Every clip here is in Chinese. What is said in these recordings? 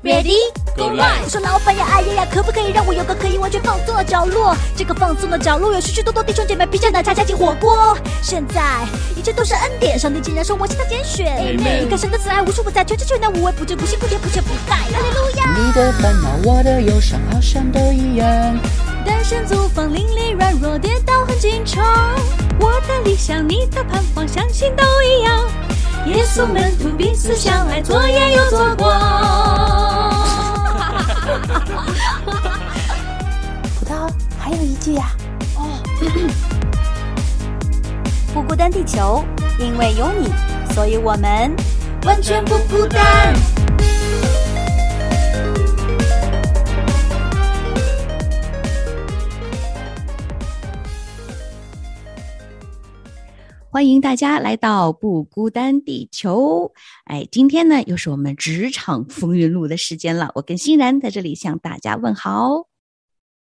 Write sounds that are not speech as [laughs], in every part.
Ready go live！我说老板呀，哎呀呀，可不可以让我有个可以完全放松的角落？这个放松的角落有许许多多弟兄姐妹披着奶茶加进火锅。现在一切都是恩典，上帝竟然说我是他拣选。你看神的慈爱无处不在，全知全能无微不至，不辛不甜不缺不败。哈利路亚！你的烦恼，我的忧伤，好像都一样。单身租房，邻里软弱，跌倒很经常。我的理想，你的盼望，相信都一样。耶稣门徒彼此相爱，左眼又左光。葡萄还有一句呀，哦，[clears throat] 不孤单，地球，因为有你，所以我们完全不孤单。欢迎大家来到不孤单地球。哎，今天呢又是我们职场风云录的时间了。我跟欣然在这里向大家问好。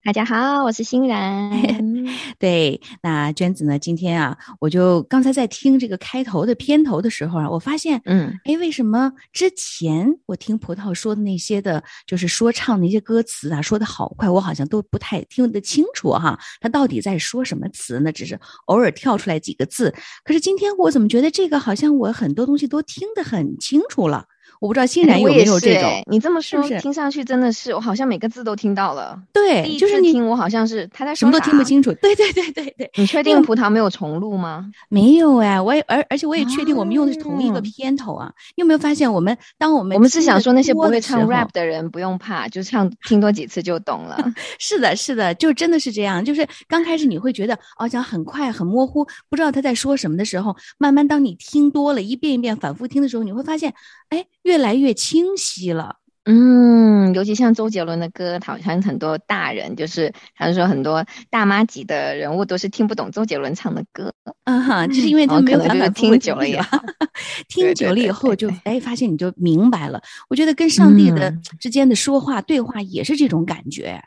大家好，我是欣然。[laughs] 对，那娟子呢？今天啊，我就刚才在听这个开头的片头的时候啊，我发现，嗯，哎，为什么之前我听葡萄说的那些的，就是说唱那些歌词啊，说的好快，我好像都不太听得清楚哈。他到底在说什么词呢？只是偶尔跳出来几个字。可是今天我怎么觉得这个好像我很多东西都听得很清楚了？我不知道欣然有没有这种，你这么说听上去真的是，我好像每个字都听到了。对，就是你听我好像是他在什么都听不清楚。对对对对对，你确定葡萄没有重录吗？没有哎，我也而而且我也确定我们用的是同一个片头啊。你有没有发现我们当我们我们是想说那些不会唱 rap 的人不用怕，就唱听多几次就懂了。[laughs] 是的，是的，就真的是这样。就是刚开始你会觉得哦讲很快很模糊，不知道他在说什么的时候，慢慢当你听多了一遍一遍反复听的时候，你会发现哎越来越清。晰了，嗯，尤其像周杰伦的歌，好像很多大人，就是他说很多大妈级的人物都是听不懂周杰伦唱的歌，嗯哈，就是因为他没有反复听久了呀，[laughs] [laughs] 听久了以后就哎发现你就明白了。我觉得跟上帝的之间的说话对话也是这种感觉，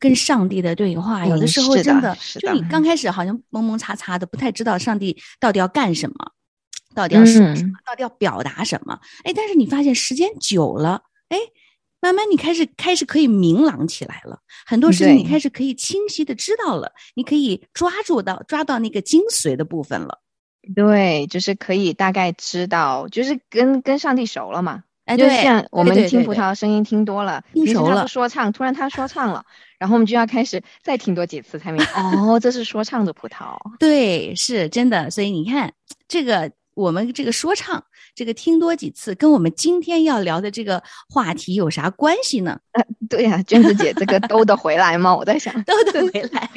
跟上帝的对话有的时候真的就你刚开始好像蒙蒙擦擦的，不太知道上帝到底要干什么。到底要说什么？到底要表达什么？哎，但是你发现时间久了，哎，慢慢你开始开始可以明朗起来了，很多事情你开始可以清晰的知道了，你可以抓住到抓到那个精髓的部分了。对，就是可以大概知道，就是跟跟上帝熟了嘛。哎，就像我们听葡萄声音听多了，听熟了，说唱，突然他说唱了，然后我们就要开始再听多几次才明白，哦，这是说唱的葡萄。对，是真的。所以你看这个。我们这个说唱，这个听多几次，跟我们今天要聊的这个话题有啥关系呢？呃，[laughs] 对呀，娟子姐，这个兜得回来吗？我在想，兜得回来，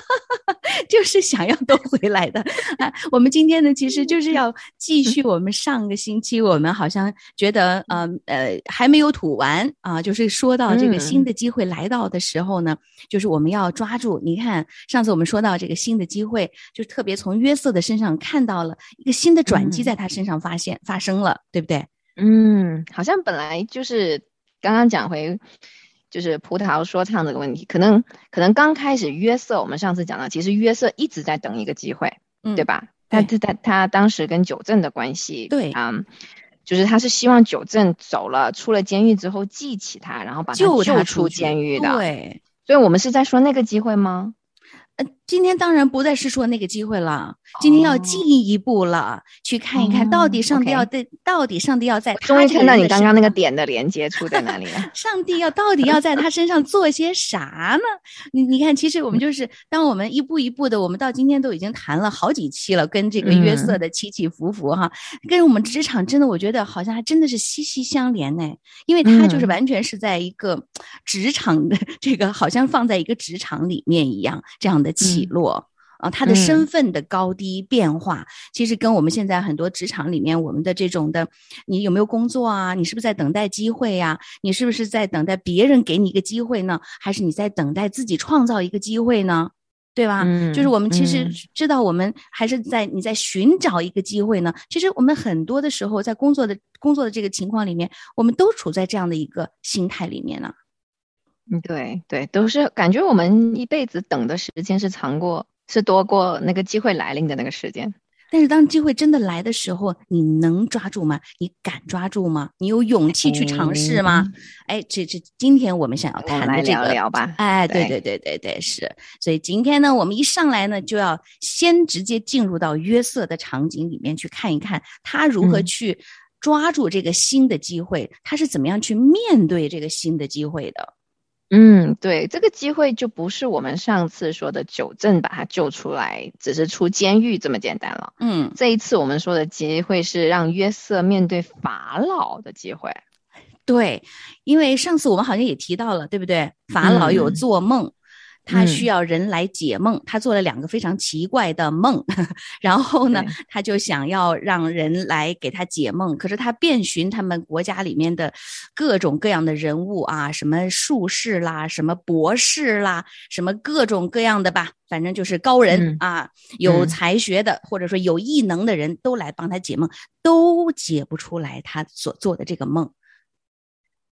[laughs] 就是想要兜回来的。啊，我们今天呢，其实就是要继续我们上个星期，我们好像觉得，呃呃，还没有吐完啊，就是说到这个新的机会来到的时候呢，就是我们要抓住。你看，上次我们说到这个新的机会，就特别从约瑟的身上看到了一个新的。转机在他身上发现发生了，对不对？嗯，好像本来就是刚刚讲回，就是葡萄说唱这个问题，可能可能刚开始约瑟，我们上次讲到，其实约瑟一直在等一个机会，对吧？他他他他当时跟九正的关系，对啊，就是他是希望九正走了，出了监狱之后记起他，然后把他救出监狱的。对，所以我们是在说那个机会吗？今天当然不再是说那个机会了，今天要进一步了，去看一看到底上帝要在，到底上帝要在。终于看到你刚刚那个点的连接处在哪里了。[laughs] 上帝要到底要在他身上做些啥呢？你你看，其实我们就是 [laughs] 当我们一步一步的，我们到今天都已经谈了好几期了，跟这个约瑟的起起伏伏哈，跟我们职场真的，我觉得好像还真的是息息相连呢，因为他就是完全是在一个职场的这个，好像放在一个职场里面一样这样的起。起落啊，他的身份的高低变化，其实跟我们现在很多职场里面我们的这种的，你有没有工作啊？你是不是在等待机会呀？你是不是在等待别人给你一个机会呢？还是你在等待自己创造一个机会呢？对吧？就是我们其实知道，我们还是在你在寻找一个机会呢。其实我们很多的时候在工作的工作的这个情况里面，我们都处在这样的一个心态里面呢。嗯，对对，都是感觉我们一辈子等的时间是长过是多过那个机会来临的那个时间。但是当机会真的来的时候，你能抓住吗？你敢抓住吗？你有勇气去尝试吗？哎，这这，今天我们想要谈的这个，聊聊吧。哎，对对对对对，是。所以今天呢，我们一上来呢，就要先直接进入到约瑟的场景里面去看一看，他如何去抓住这个新的机会，他是怎么样去面对这个新的机会的。嗯，对，这个机会就不是我们上次说的九正把他救出来，只是出监狱这么简单了。嗯，这一次我们说的机会是让约瑟面对法老的机会。对，因为上次我们好像也提到了，对不对？法老有做梦。他需要人来解梦，他做了两个非常奇怪的梦，[laughs] 然后呢，他就想要让人来给他解梦。可是他遍寻他们国家里面的各种各样的人物啊，什么术士啦，什么博士啦，什么各种各样的吧，反正就是高人啊，有才学的或者说有异能的人都来帮他解梦，都解不出来他所做的这个梦。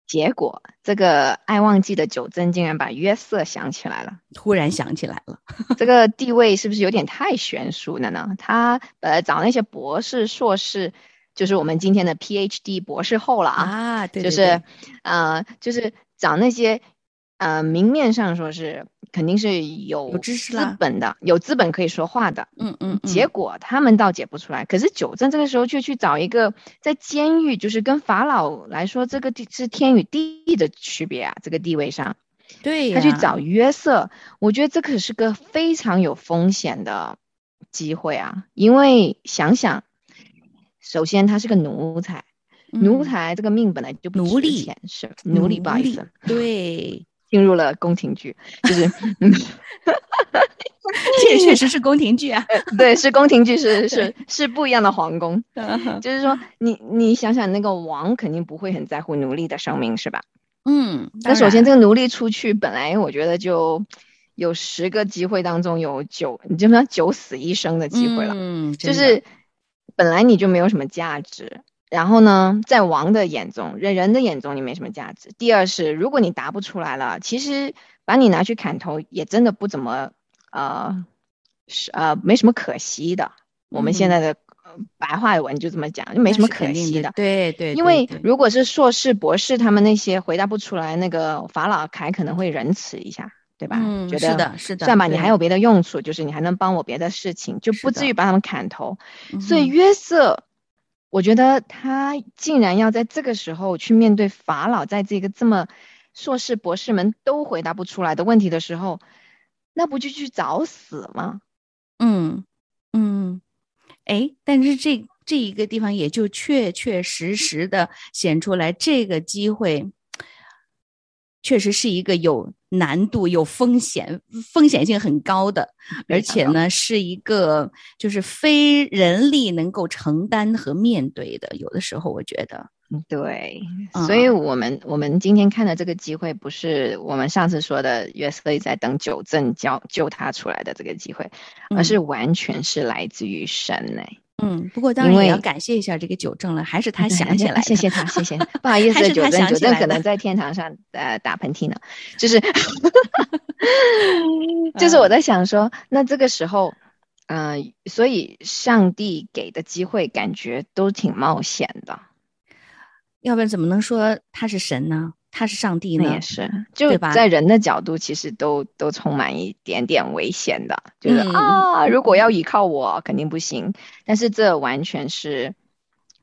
结果，这个爱忘记的九真竟然把约瑟想起来了，突然想起来了。[laughs] 这个地位是不是有点太悬殊了呢？他呃找那些博士、硕士，就是我们今天的 PhD 博士后了啊，对，就是呃，就是找那些呃明面上说是。肯定是有知识资本的，有资本可以说话的。嗯嗯。结果他们倒解不出来，可是九正这个时候却去找一个在监狱，就是跟法老来说，这个地是天与地的区别啊，这个地位上。对。他去找约瑟，我觉得这可是个非常有风险的机会啊！因为想想，首先他是个奴才，奴才这个命本来就不值钱，是奴隶，不好意思。对。进入了宫廷剧，就是，[laughs] 这 [laughs] 确实是宫廷剧啊。对，是宫廷剧，是 [laughs] 是是不一样的皇宫。就是说，你你想想，那个王肯定不会很在乎奴隶的生命，是吧？嗯。那首先，这个奴隶出去，本来我觉得就有十个机会当中有九，你就说九死一生的机会了。嗯。就是本来你就没有什么价值。然后呢，在王的眼中，人人的眼中你没什么价值。第二是，如果你答不出来了，其实把你拿去砍头也真的不怎么，呃，是呃没什么可惜的。我们现在的白话文就这么讲，就没什么可惜的。对对。因为如果是硕士、博士，他们那些回答不出来，那个法老凯可能会仁慈一下，对吧？嗯，是的，是的。算吧，你还有别的用处，就是你还能帮我别的事情，就不至于把他们砍头。所以约瑟。我觉得他竟然要在这个时候去面对法老，在这个这么硕士博士们都回答不出来的问题的时候，那不就去找死吗？嗯嗯，哎，但是这这一个地方也就确确实实的显出来，这个机会确实是一个有。难度有风险，风险性很高的，而且呢，是一个就是非人力能够承担和面对的。有的时候，我觉得，对，所以我们我们今天看的这个机会，不是我们上次说的约瑟在等九正教救他出来的这个机会，而是完全是来自于神呢。嗯，不过当然也要感谢一下这个九正了，还是他 [laughs] 想起来，谢谢他，谢谢。不好意思，九正，九正可能在天堂上呃打喷嚏呢，就是，[laughs] 就是我在想说，那这个时候，嗯，所以上帝给的机会感觉都挺冒险的，要不然怎么能说他是神呢？他是上帝呢，也是，就在人的角度，其实都都充满一点点危险的，就是啊，如果要依靠我，肯定不行。但是这完全是，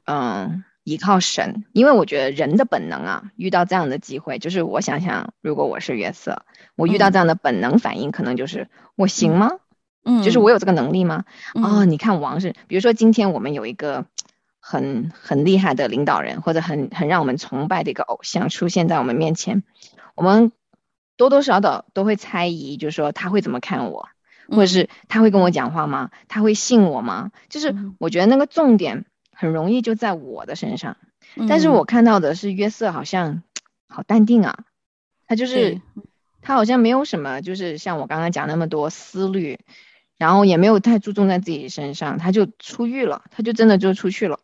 嗯，依靠神，因为我觉得人的本能啊，遇到这样的机会，就是我想想，如果我是约瑟，我遇到这样的本能反应，可能就是我行吗？嗯，就是我有这个能力吗？哦，你看王是，比如说今天我们有一个。很很厉害的领导人，或者很很让我们崇拜的一个偶像出现在我们面前，我们多多少少都会猜疑，就是说他会怎么看我，或者是他会跟我讲话吗？他会信我吗？就是我觉得那个重点很容易就在我的身上，但是我看到的是约瑟好像好淡定啊，他就是他好像没有什么，就是像我刚刚讲那么多思虑，然后也没有太注重在自己身上，他就出狱了，他就真的就出去了。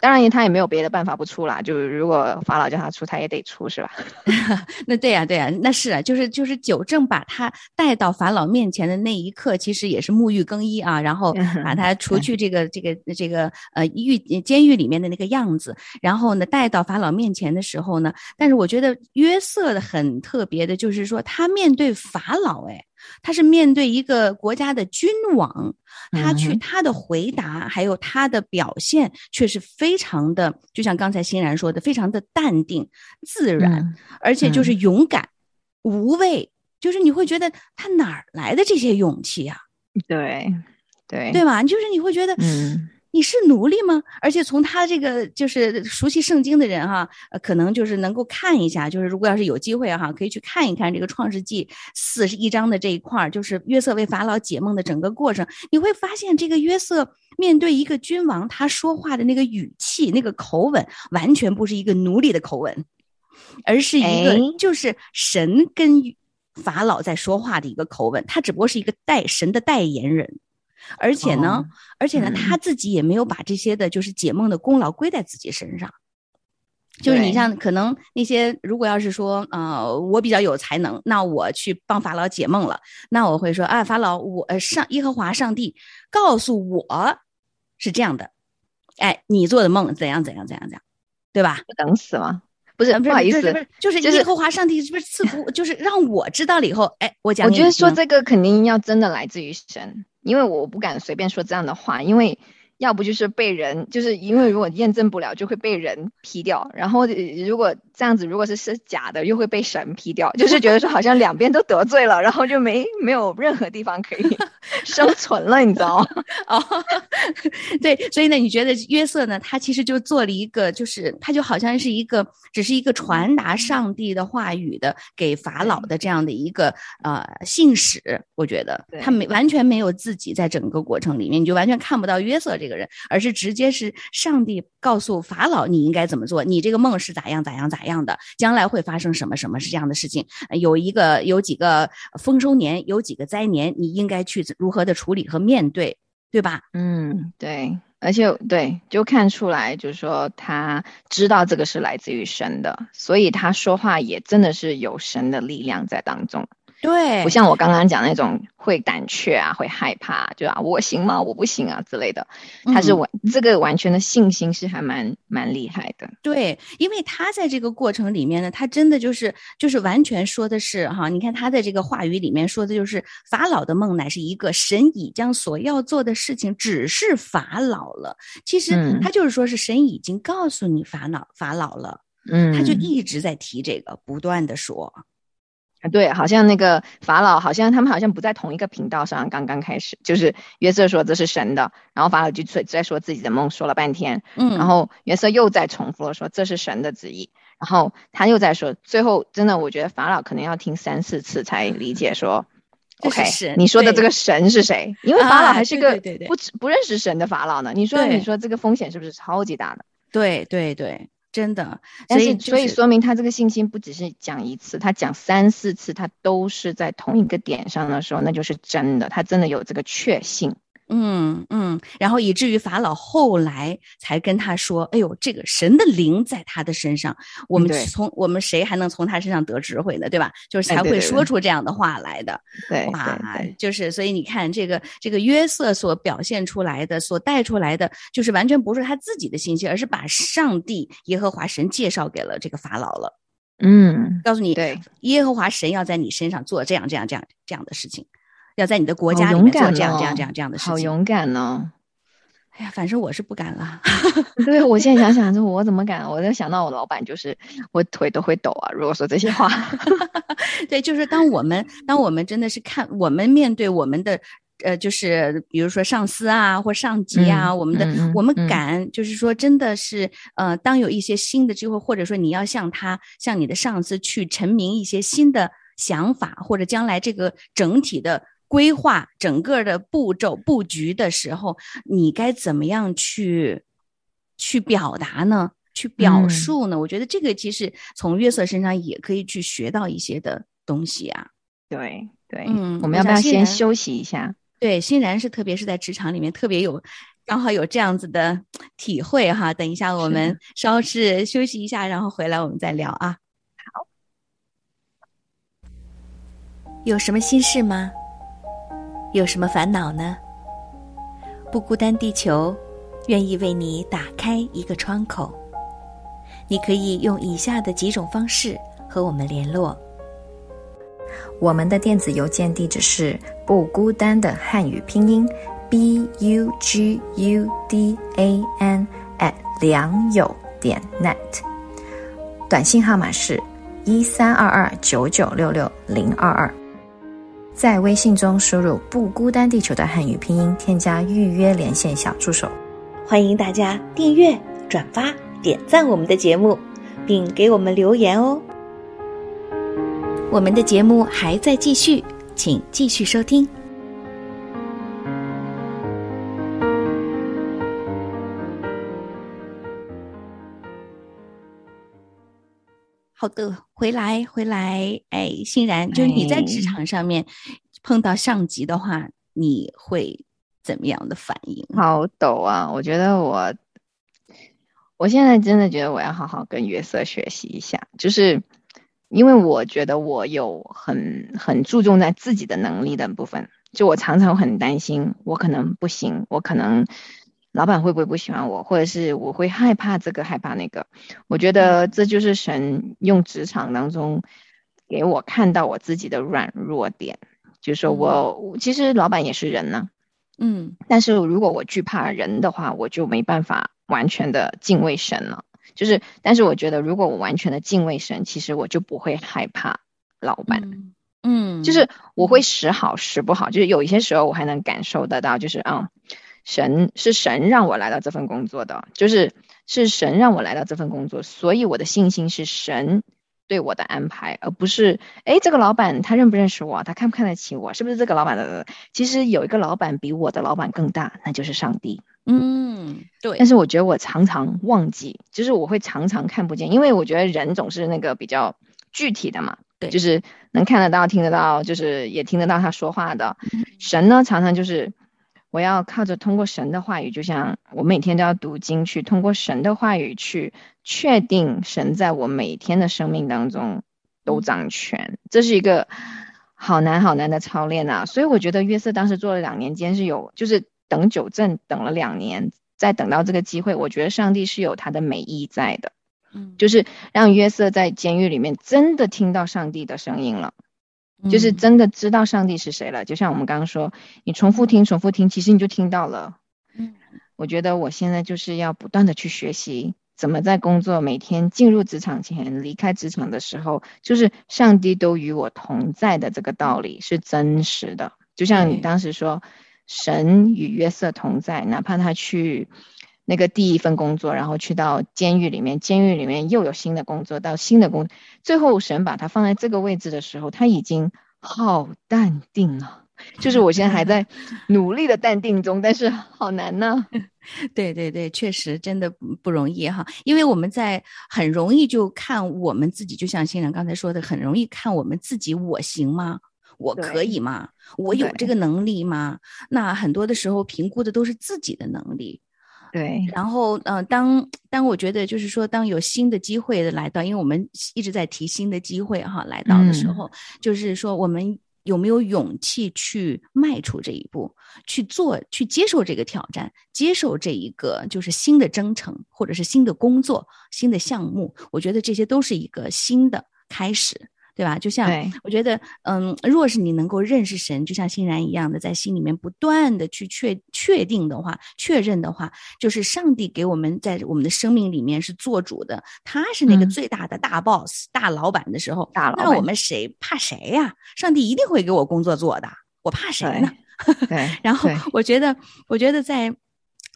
当然，他也没有别的办法不出啦。就是如果法老叫他出，他也得出，是吧？[laughs] 那对呀，对呀，那是啊，就是就是九正把他带到法老面前的那一刻，其实也是沐浴更衣啊，然后 [laughs] 把他除去这个这个这个呃狱监狱里面的那个样子，然后呢带到法老面前的时候呢，但是我觉得约瑟的很特别的，就是说他面对法老，哎。他是面对一个国家的君王，他去他的回答还有他的表现却是非常的，就像刚才欣然说的，非常的淡定自然，而且就是勇敢无畏，就是你会觉得他哪儿来的这些勇气啊？对，对，对吧？就是你会觉得，嗯。你是奴隶吗？而且从他这个就是熟悉圣经的人哈，呃，可能就是能够看一下，就是如果要是有机会哈，可以去看一看这个创世纪四十一章的这一块儿，就是约瑟为法老解梦的整个过程，你会发现这个约瑟面对一个君王，他说话的那个语气、那个口吻，完全不是一个奴隶的口吻，而是一个就是神跟法老在说话的一个口吻，他只不过是一个代神的代言人。而且呢，而且呢，他自己也没有把这些的，就是解梦的功劳归在自己身上。就是你像可能那些，如果要是说，呃，我比较有才能，那我去帮法老解梦了，那我会说啊，法老，我呃上耶和华上帝告诉我是这样的，哎，你做的梦怎样怎样怎样怎样，对吧？不等死吗？不是，不好意思，就是耶和华上帝是不是赐福？[laughs] 就是让我知道了以后，哎，我讲，我觉得说这个肯定要真的来自于神。因为我不敢随便说这样的话，因为要不就是被人，就是因为如果验证不了，就会被人批掉。然后如果这样子，如果是是假的，又会被神批掉。就是觉得说好像两边都得罪了，然后就没没有任何地方可以 [laughs] 生存了，你知道吗？[laughs] 哦，[laughs] 对，所以呢，你觉得约瑟呢，他其实就做了一个，就是他就好像是一个，只是一个传达上帝的话语的给法老的这样的一个呃信使。我觉得他没完全没有自己在整个过程里面，你就完全看不到约瑟这个人，而是直接是上帝告诉法老你应该怎么做，你这个梦是咋样咋样咋样的，将来会发生什么什么是这样的事情，有一个有几个丰收年，有几个灾年，你应该去如何的处理和面对，对吧？嗯，对，而且对，就看出来就是说他知道这个是来自于神的，所以他说话也真的是有神的力量在当中。对，不像我刚刚讲那种会胆怯啊，会害怕，就啊，我行吗？我不行啊之类的。他是完这个完全的信心是还蛮蛮厉害的。对，因为他在这个过程里面呢，他真的就是就是完全说的是哈，你看他在这个话语里面说的就是法老的梦乃是一个神已将所要做的事情只是法老了。其实他就是说是神已经告诉你法老法老了，嗯，他就一直在提这个，不断的说。啊，对，好像那个法老，好像他们好像不在同一个频道上。刚刚开始，就是约瑟说这是神的，然后法老就在在说自己的梦，说了半天，嗯，然后约瑟又在重复了说这是神的旨意，然后他又在说，最后真的我觉得法老可能要听三四次才理解说，OK，你说的这个神是谁？因为法老还是个不不认识神的法老呢。你说你说这个风险是不是超级大的？对对对。真的，但是所以说明他这个信心不只是讲一次，他讲三四次，他都是在同一个点上的时候，那就是真的，他真的有这个确信。嗯嗯，然后以至于法老后来才跟他说：“哎呦，这个神的灵在他的身上，我们从我们谁还能从他身上得智慧呢？对吧？就是才会说出这样的话来的。对，哇，就是所以你看，这个这个约瑟所表现出来的，所带出来的，就是完全不是他自己的信息，而是把上帝耶和华神介绍给了这个法老了。嗯，告诉你，对，耶和华神要在你身上做这样这样这样这样的事情。要在你的国家里面做这样这样这样这样的事情，好勇敢呢！哎呀，反正我是不敢了。[laughs] 对，我现在想想，就我怎么敢？我在想到我老板，就是我腿都会抖啊。如果说这些话，[laughs] 对，就是当我们当我们真的是看我们面对我们的呃，就是比如说上司啊或上级啊，我们的我们敢，就是说真的是呃，当有一些新的机会，或者说你要向他向你的上司去陈明一些新的想法，或者将来这个整体的。规划整个的步骤布局的时候，你该怎么样去去表达呢？去表述呢？我觉得这个其实从月色身上也可以去学到一些的东西啊。对对，嗯，我们要不要先休息一下？对，欣然是特别是在职场里面特别有刚好有这样子的体会哈。等一下我们稍事休息一下，然后回来我们再聊啊。好，有什么心事吗？有什么烦恼呢？不孤单，地球愿意为你打开一个窗口。你可以用以下的几种方式和我们联络。我们的电子邮件地址是不孤单的汉语拼音 b u g u d a n at 良友点 net，短信号码是一三二二九九六六零二二。在微信中输入“不孤单地球”的汉语拼音，添加预约连线小助手。欢迎大家订阅、转发、点赞我们的节目，并给我们留言哦。我们的节目还在继续，请继续收听。好的，回来回来，哎，欣然，就是你在职场上面碰到上级的话，你会怎么样的反应？好抖啊！我觉得我，我现在真的觉得我要好好跟约瑟学习一下，就是因为我觉得我有很很注重在自己的能力的部分，就我常常很担心我可能不行，我可能。老板会不会不喜欢我，或者是我会害怕这个害怕那个？我觉得这就是神用职场当中给我看到我自己的软弱点，就是说我其实老板也是人呢，嗯，但是如果我惧怕人的话，我就没办法完全的敬畏神了。就是，但是我觉得如果我完全的敬畏神，其实我就不会害怕老板，嗯，就是。我会时好时不好，就是有一些时候我还能感受得到，就是啊。神是神让我来到这份工作的，就是是神让我来到这份工作，所以我的信心是神对我的安排，而不是哎这个老板他认不认识我，他看不看得起我，是不是这个老板的？其实有一个老板比我的老板更大，那就是上帝。嗯，对。但是我觉得我常常忘记，就是我会常常看不见，因为我觉得人总是那个比较具体的嘛，对，就是能看得到、听得到，就是也听得到他说话的。神呢，常常就是。我要靠着通过神的话语，就像我每天都要读经，去通过神的话语去确定神在我每天的生命当中都掌权。这是一个好难好难的操练啊！所以我觉得约瑟当时做了两年监是有，就是等九正等了两年，再等到这个机会，我觉得上帝是有他的美意在的，嗯，就是让约瑟在监狱里面真的听到上帝的声音了。就是真的知道上帝是谁了，就像我们刚刚说，你重复听、重复听，其实你就听到了。嗯，我觉得我现在就是要不断的去学习，怎么在工作每天进入职场前、离开职场的时候，就是上帝都与我同在的这个道理是真实的。就像你当时说，神与约瑟同在，哪怕他去。那个第一份工作，然后去到监狱里面，监狱里面又有新的工作，到新的工，最后神把他放在这个位置的时候，他已经好淡定了。就是我现在还在 [laughs] 努力的淡定中，但是好难呢。[laughs] 对对对，确实真的不容易哈，因为我们在很容易就看我们自己，就像新人刚才说的，很容易看我们自己，我行吗？我可以吗？我有这个能力吗？那很多的时候评估的都是自己的能力。对，然后，呃，当当我觉得就是说，当有新的机会的来到，因为我们一直在提新的机会哈，来到的时候，就是说，我们有没有勇气去迈出这一步，去做，去接受这个挑战，接受这一个就是新的征程，或者是新的工作、新的项目，我觉得这些都是一个新的开始。对吧？就像我觉得，嗯，若是你能够认识神，就像欣然一样的，在心里面不断的去确确定的话、确认的话，就是上帝给我们在我们的生命里面是做主的，他是那个最大的大 boss、大老板的时候，那我们谁怕谁呀？上帝一定会给我工作做的，我怕谁呢？对。[laughs] 然后我觉得，我觉得在。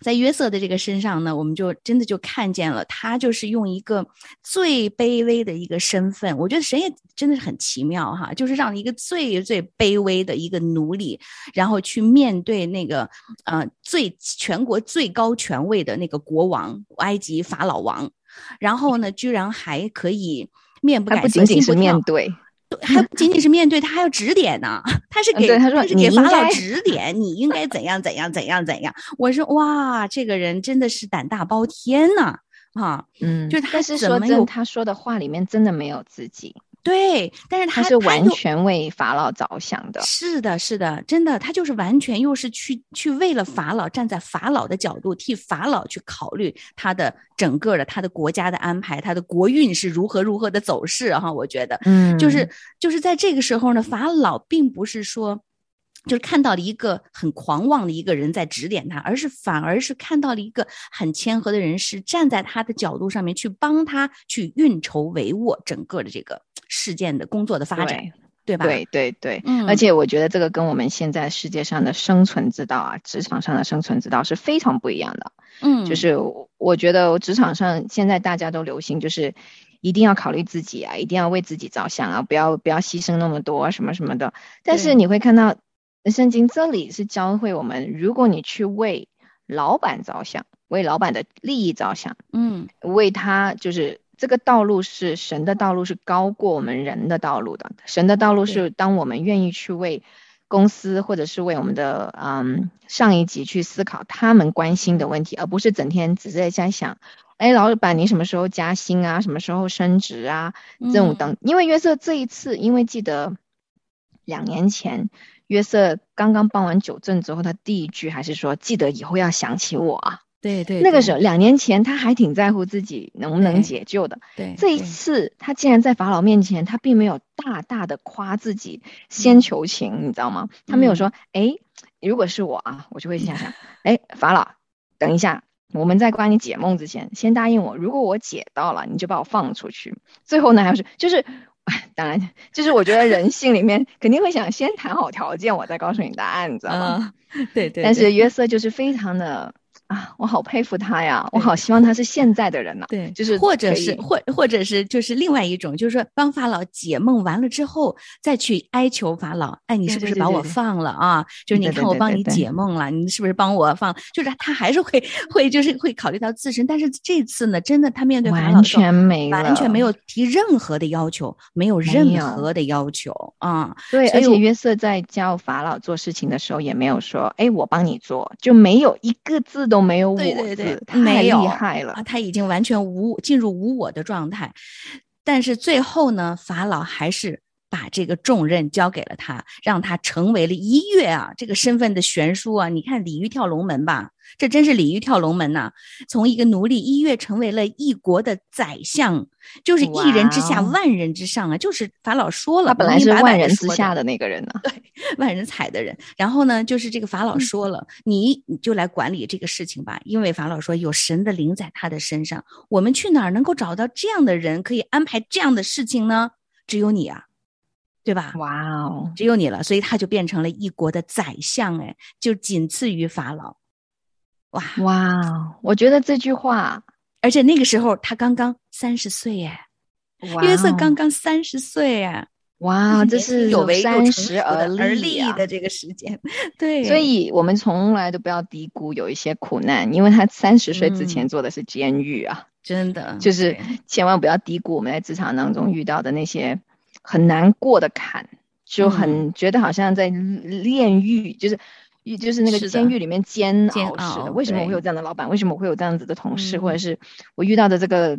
在约瑟的这个身上呢，我们就真的就看见了，他就是用一个最卑微的一个身份。我觉得神也真的是很奇妙哈，就是让一个最最卑微的一个奴隶，然后去面对那个呃最全国最高权位的那个国王埃及法老王，然后呢，居然还可以面不改色心不跳。还不仅仅是面对，他还要指点呢。[laughs] 他是给对他说是给法老指点，你应该怎样怎样怎样怎样。我说哇，这个人真的是胆大包天呐！啊，嗯，就是他但是说怎么有真，他说的话里面真的没有自己，对，但是他他是完全为法老着想的。是的，是的，真的，他就是完全又是去去为了法老，站在法老的角度，替法老去考虑他的整个的他的国家的安排，他的国运是如何如何的走势哈。我觉得，嗯就是就是在这个时候呢，法老并不是说。就是看到了一个很狂妄的一个人在指点他，而是反而是看到了一个很谦和的人，是站在他的角度上面去帮他去运筹帷幄整个的这个事件的工作的发展，对对吧？对对对，嗯而且我觉得这个跟我们现在世界上的生存之道啊，职场上的生存之道是非常不一样的。嗯，就是我我觉得职场上现在大家都流行，就是一定要考虑自己啊，一定要为自己着想啊，不要不要牺牲那么多啊，什么什么的。但是你会看到，圣经这里是教会我们，如果你去为老板着想，为老板的利益着想，嗯为他就是这个道路是神的道路是高过我们人的道路的，神的道路是当我们愿意去为公司或者是为我们的嗯上一级去思考他们关心的问题，而不是整天只是在想，哎，老板你什么时候加薪啊，什么时候升职啊，这种嗯。等，因为约瑟这一次，因为记得两年前约瑟刚刚办完九正之后，他第一句还是说，记得以后要想起我啊。对对，那个时候两年前他还挺在乎自己能不能解救的，对这一次他竟然在法老面前，他并没有大大的夸自己，先求情，你知道吗？他没有说，哎，如果是我啊，我就会想想，哎，法老，等一下，我们在帮你解梦之前，先答应我，如果我解到了，你就把我放出去。最后呢，还是就是。哎，当然，就是我觉得人性里面肯定会想先谈好条件，我再告诉你答案，你知道吗？嗯，对对，但是约瑟就是非常的啊，我好佩服他呀，我好希望他是现在的人呐、对，就是或者是或或者是就是另外一种，就是说帮法老解梦完了之后，再去哀求法老，哎，你是不是把我放了啊？就是你看我帮你解梦了，你是不是帮我放？就是他还是会会就是会考虑到自身，但是这次呢，真的他面对法老完全没了，完全没有提任何的要求，没有任何的要求啊，对，而且约瑟在教法老做事情的时候，也没有说，哎，我帮你做，就没有一个字都没有我对对对，太没有厉害了啊，。他已经完全无进入无我的状态，但是最后呢，法老还是把这个重任交给了他，让他成为了一跃啊，这个身份的悬殊啊，你看鲤鱼跳龙门吧，这真是鲤鱼跳龙门呐、从一个奴隶一跃成为了一国的宰相，就是一人之下万人之上啊，就是法老说了，他本来是万人之下的那个人呢、对万人踩的人。然后呢，就是这个法老说了，你你就来管理这个事情吧，因为法老说有神的灵在他的身上。我们去哪儿能够找到这样的人，可以安排这样的事情呢？只有你啊，对吧？哇哦，只有你了，所以他就变成了一国的宰相，哎，就仅次于法老。哇！哇哦，我觉得这句话，而且那个时候他刚刚三十岁，哎，约瑟哦刚刚三十岁，哎，哇，这是有为又三十而立的这个时间，对，所以我们从来都不要低估有一些苦难，因为他三十岁之前嗯做的是监狱啊，真的就是千万不要低估我们在职场当中遇到的那些很难过的坎，就很觉得好像在炼狱，就是。就是那个监狱里面煎煎熬似的，熬为什么我会有这样的老板？为什么我会有这样子的同事？或者嗯是我遇到的这个，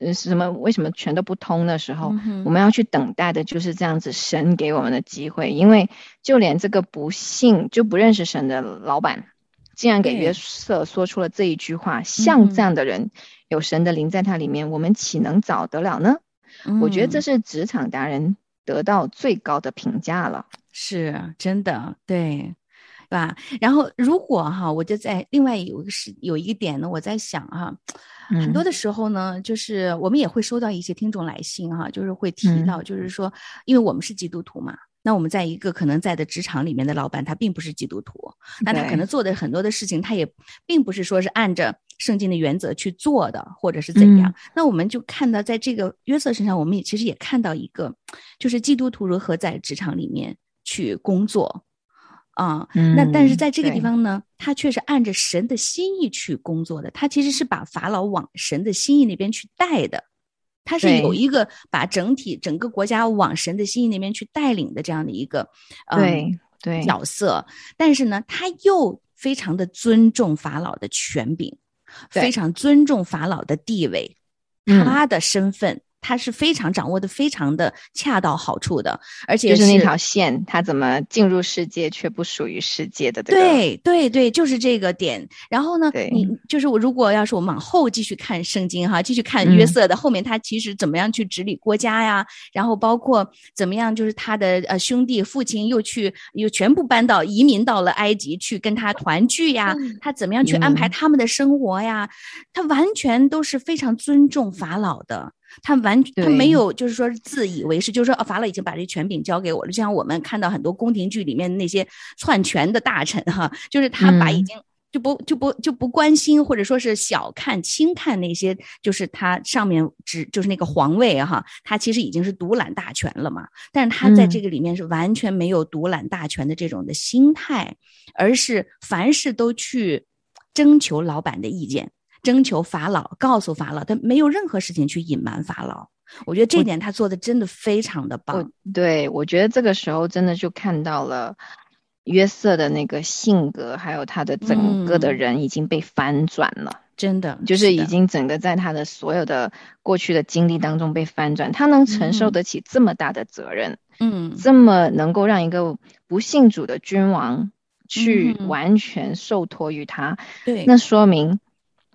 呃，什么？为什么全都不通的时候，嗯我们要去等待的就是这样子神给我们的机会，因为就连这个不信就不认识神的老板，竟然给约瑟说出了这一句话，像嗯这样的人有神的灵在他里面，我们岂能找得了呢？我觉得这嗯是职场达人得到最高的评价了。是真的，对，对吧？然后如果哈，我就在另外有一个是有一个点呢，我在想哈，很多嗯的时候呢，就是我们也会收到一些听众来信哈，就是会提嗯到，就是说，因为我们是基督徒嘛。那我们在一个可能在的职场里面的老板，他并不是基督徒，那他可能做的很多的事情，他也并不是说是按着圣经的原则去做的，或者是怎样。嗯那我们就看到，在这个约瑟身上，我们也其实也看到一个，就是基督徒如何在职场里面去工作啊。那但是嗯在这个地方呢，他却是按着神的心意去工作的，他其实是把法老往神的心意那边去带的。他是有一个把整体整个国家往神的心意那边去带领的这样的一个对对。角色，但是呢，他又非常的尊重法老的权柄，非常尊重法老的地位，他的身份。他是非常掌握的，非常的恰到好处的，而且就是那条线，他怎么进入世界却不属于世界的？对对对，就是这个点。然后呢，你就是我，如果要是我们往后继续看圣经哈，继续看约瑟的后面，他其实怎么样去治理国家呀？然后包括怎么样，就是他的呃兄弟父亲又去又全部搬到移民到了埃及去跟他团聚呀？他怎么样去安排他们的生活呀？他完全都是非常尊重法老的。他完他没有，就是说自以为是，就是说，法老已经把这权柄交给我了。就像我们看到很多宫廷剧里面那些篡权的大臣，哈，就是他把已经就不就不就不关心，或者说是小看轻看那些，就是他上面只就是那个皇位，哈，他其实已经是独揽大权了嘛。但是他在这个里面是完全没有独揽大权的这种的心态，而是凡事都去征求老板的意见。征求法老，告诉法老，他没有任何事情去隐瞒法老。我觉得这点他做的真的非常的棒。对，我觉得这个时候真的就看到了约瑟的那个性格，还有他的整个的人已经被翻转了。真的，就是已经整个在他的所有的过去的经历当中被翻转。他能承受得起这么大的责任，嗯，这么能够让一个不信主的君王去完全受托于他，对，那说明。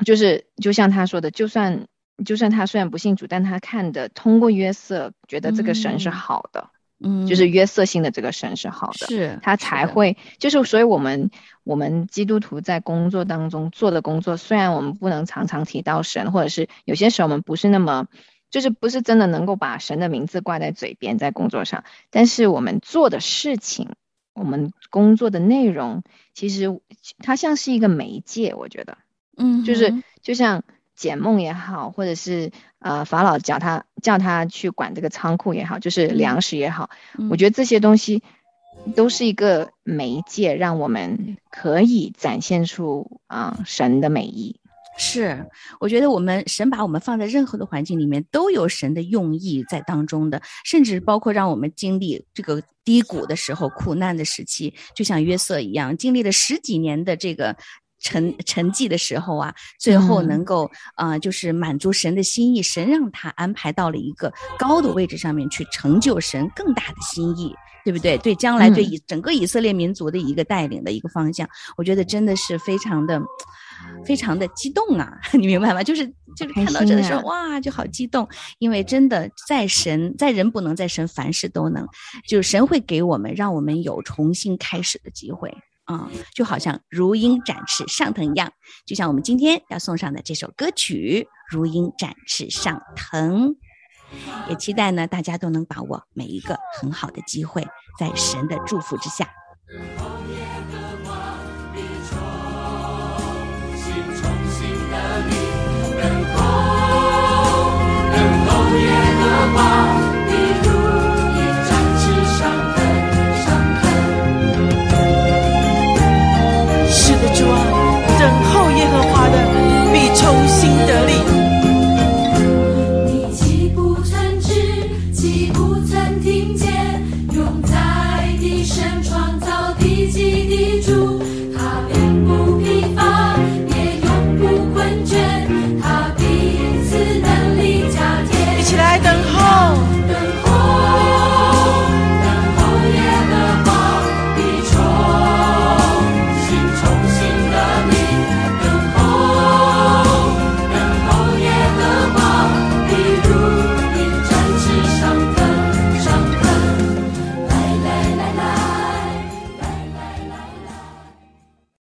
就是就像他说的，就算就算他虽然不信主，但他看的通过约瑟，觉得这个神是好的，嗯，就是约瑟信的这个神是好的，是他才会就是，所以我们我们基督徒在工作当中做的工作，虽然我们不能常常提到神，或者是有些时候我们不是那么就是不是真的能够把神的名字挂在嘴边在工作上，但是我们做的事情，我们工作的内容，其实它像是一个媒介，我觉得。嗯，就是就像解梦也好，或者是呃法老叫他叫他去管这个仓库也好，就是粮食也好，我觉得。这些东西都是一个媒介，让我们可以展现出啊神的美意。是，我觉得我们神把我们放在任何的环境里面，都有神的用意在当中的，甚至包括让我们经历这个低谷的时候、苦难的时期，就像约瑟一样，经历了十几年的这个。沉沉寂的时候啊，最后能够啊，就是满足神的心意，神让他安排到了一个高的位置上面去，成就神更大的心意，对不对？对将来对以整个以色列民族的一个带领的一个方向，我觉得真的是非常的非常的激动啊！[laughs] 你明白吗？就是就是看到这的时候，哇，就好激动，因为真的在神在人不能，在神凡事都能，就是神会给我们，让我们有重新开始的机会。啊，就好像如鹰展翅上腾一样，就像我们今天要送上的这首歌曲，如鹰展翅上腾，也期待呢，大家都能把握每一个很好的机会，在神的祝福之下。红叶的黄碧。